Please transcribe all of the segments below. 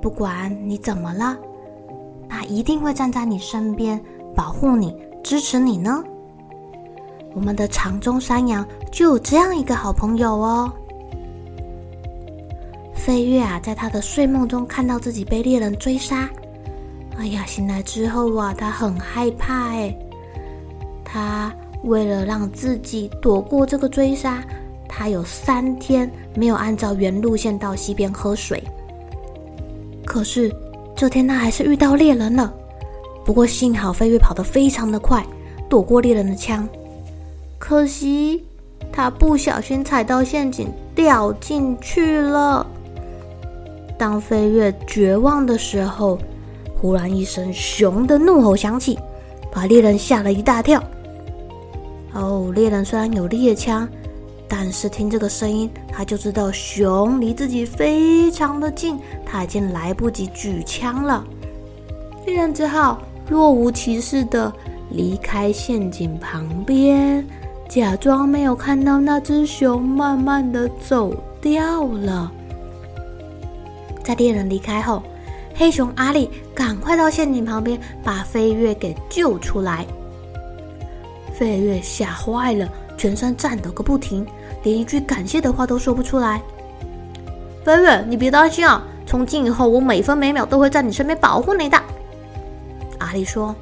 不管你怎么了，他一定会站在你身边，保护你，支持你呢。我们的长鬃山羊就有这样一个好朋友哦。飞月啊，在他的睡梦中看到自己被猎人追杀，哎呀，醒来之后啊，他很害怕哎。他为了让自己躲过这个追杀，他有三天没有按照原路线到溪边喝水。可是这天他还是遇到猎人了，不过幸好飞跃跑得非常的快，躲过猎人的枪。可惜他不小心踩到陷阱，掉进去了。当飞跃绝望的时候，忽然一声熊的怒吼响起，把猎人吓了一大跳。哦，猎人虽然有猎枪。但是听这个声音，他就知道熊离自己非常的近，他已经来不及举枪了。猎人只好若无其事的离开陷阱旁边，假装没有看到那只熊，慢慢的走掉了。在猎人离开后，黑熊阿力赶快到陷阱旁边，把飞月给救出来。飞月吓坏了。全身颤抖个不停，连一句感谢的话都说不出来。飞月，你别担心啊，从今以后我每分每秒都会在你身边保护你的。阿力说。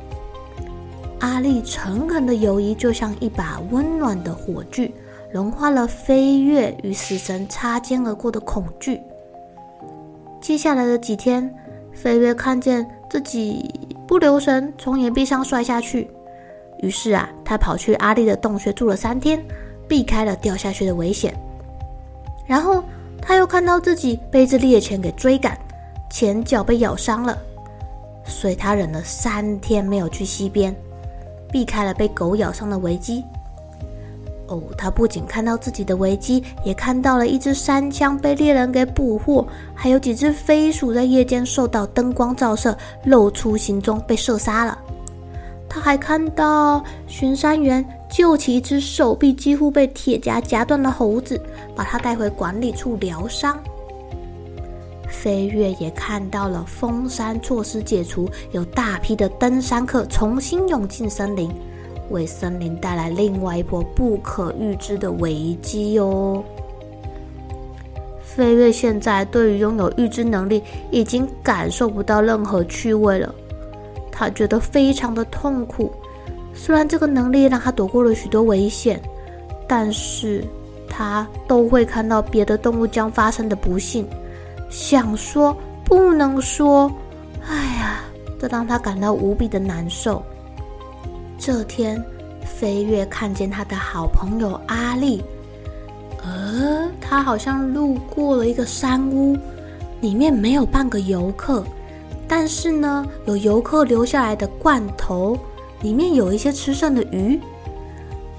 阿力诚恳的友谊就像一把温暖的火炬，融化了飞月与死神擦肩而过的恐惧。接下来的几天，飞月看见自己不留神从岩壁上摔下去。于是啊，他跑去阿力的洞穴住了三天，避开了掉下去的危险。然后他又看到自己被一只猎犬给追赶，前脚被咬伤了，所以他忍了三天没有去溪边，避开了被狗咬伤的危机。哦，他不仅看到自己的危机，也看到了一只山羌被猎人给捕获，还有几只飞鼠在夜间受到灯光照射，露出行踪被射杀了。他还看到巡山员救起一只手臂几乎被铁夹夹断的猴子，把它带回管理处疗伤。飞月也看到了封山措施解除，有大批的登山客重新涌进森林，为森林带来另外一波不可预知的危机哟。飞月现在对于拥有预知能力已经感受不到任何趣味了。他觉得非常的痛苦，虽然这个能力让他躲过了许多危险，但是他都会看到别的动物将发生的不幸，想说不能说，哎呀，这让他感到无比的难受。这天，飞跃看见他的好朋友阿力，呃，他好像路过了一个山屋，里面没有半个游客。但是呢，有游客留下来的罐头，里面有一些吃剩的鱼。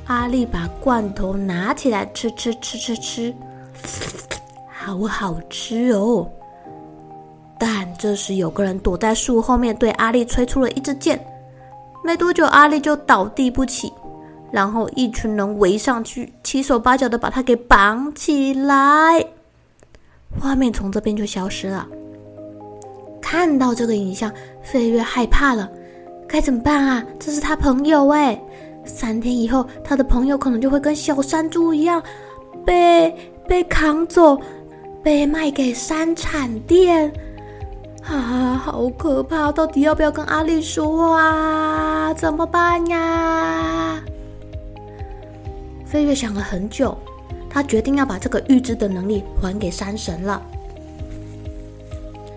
阿力把罐头拿起来吃吃吃吃吃，好好吃哦！但这时有个人躲在树后面，对阿力吹出了一支箭。没多久，阿力就倒地不起，然后一群人围上去，七手八脚的把他给绑起来。画面从这边就消失了。看到这个影像，飞月害怕了，该怎么办啊？这是他朋友哎，三天以后，他的朋友可能就会跟小山猪一样，被被扛走，被卖给山产店啊，好可怕！到底要不要跟阿力说啊？怎么办呀？飞月想了很久，他决定要把这个预知的能力还给山神了。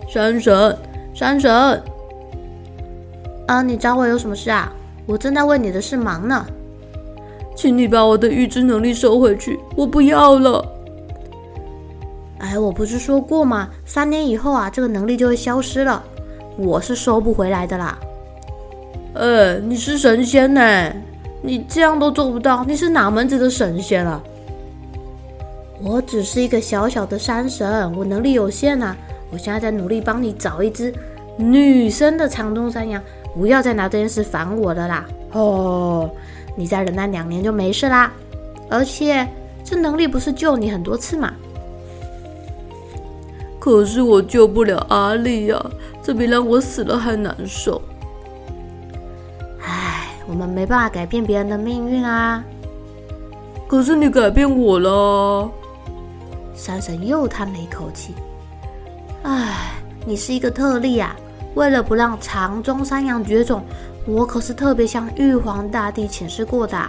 山神，山神，啊，你找我有什么事啊？我正在为你的事忙呢。请你把我的预知能力收回去，我不要了。哎，我不是说过吗？三年以后啊，这个能力就会消失了，我是收不回来的啦。呃，你是神仙呢，你这样都做不到，你是哪门子的神仙啊？我只是一个小小的山神，我能力有限啊。我现在在努力帮你找一只女生的长鬃山羊，不要再拿这件事烦我了啦。哦，你再忍耐两年就没事啦。而且这能力不是救你很多次吗？可是我救不了阿力呀，这比让我死了还难受。唉，我们没办法改变别人的命运啊。可是你改变我了。山神又叹了一口气。唉，你是一个特例啊！为了不让长鬃山羊绝种，我可是特别向玉皇大帝请示过的。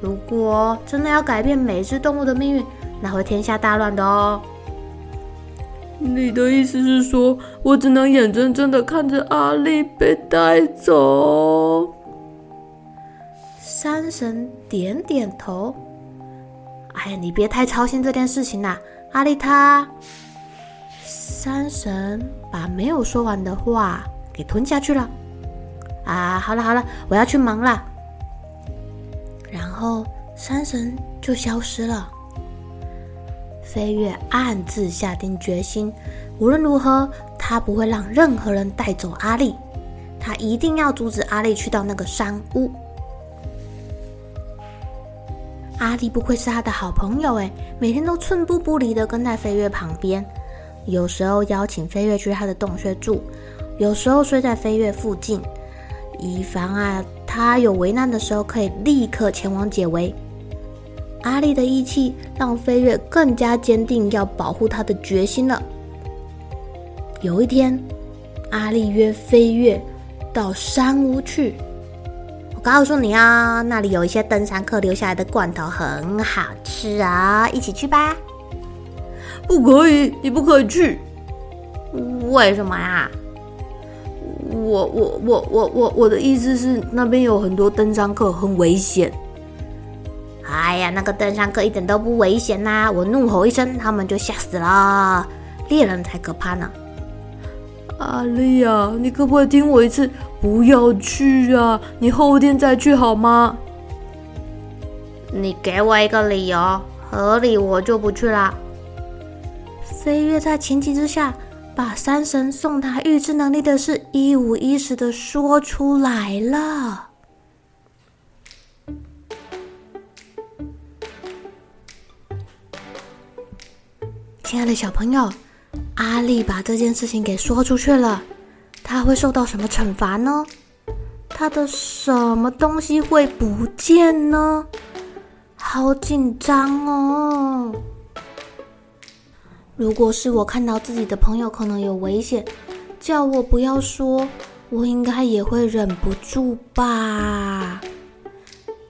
如果真的要改变每只动物的命运，那会天下大乱的哦。你的意思是说，我只能眼睁睁的看着阿力被带走？山神点点头。哎呀，你别太操心这件事情啦，阿力他……山神把没有说完的话给吞下去了。啊，好了好了，我要去忙了。然后山神就消失了。飞月暗自下定决心，无论如何，他不会让任何人带走阿力。他一定要阻止阿力去到那个山屋。阿力不愧是他的好朋友，哎，每天都寸步不离的跟在飞月旁边。有时候邀请飞跃去他的洞穴住，有时候睡在飞跃附近，以防啊他有危难的时候可以立刻前往解围。阿力的义气让飞跃更加坚定要保护他的决心了。有一天，阿力约飞跃到山屋去。我告诉你啊，那里有一些登山客留下来的罐头，很好吃啊，一起去吧。不可以，你不可以去。为什么呀？我我我我我我的意思是，那边有很多登山客，很危险。哎呀，那个登山客一点都不危险呐、啊！我怒吼一声，他们就吓死了。猎人才可怕呢！阿丽呀，你可不可以听我一次？不要去啊！你后天再去好吗？你给我一个理由，合理我就不去了。飞月在情急之下，把山神送他预知能力的事一五一十的说出来了。亲爱的小朋友，阿力把这件事情给说出去了，他会受到什么惩罚呢？他的什么东西会不见呢？好紧张哦！如果是我看到自己的朋友可能有危险，叫我不要说，我应该也会忍不住吧。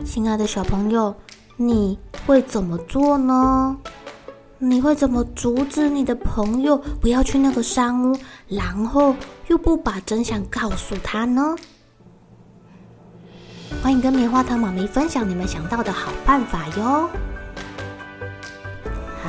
亲爱的小朋友，你会怎么做呢？你会怎么阻止你的朋友不要去那个山屋，然后又不把真相告诉他呢？欢迎跟棉花糖妈咪分享你们想到的好办法哟！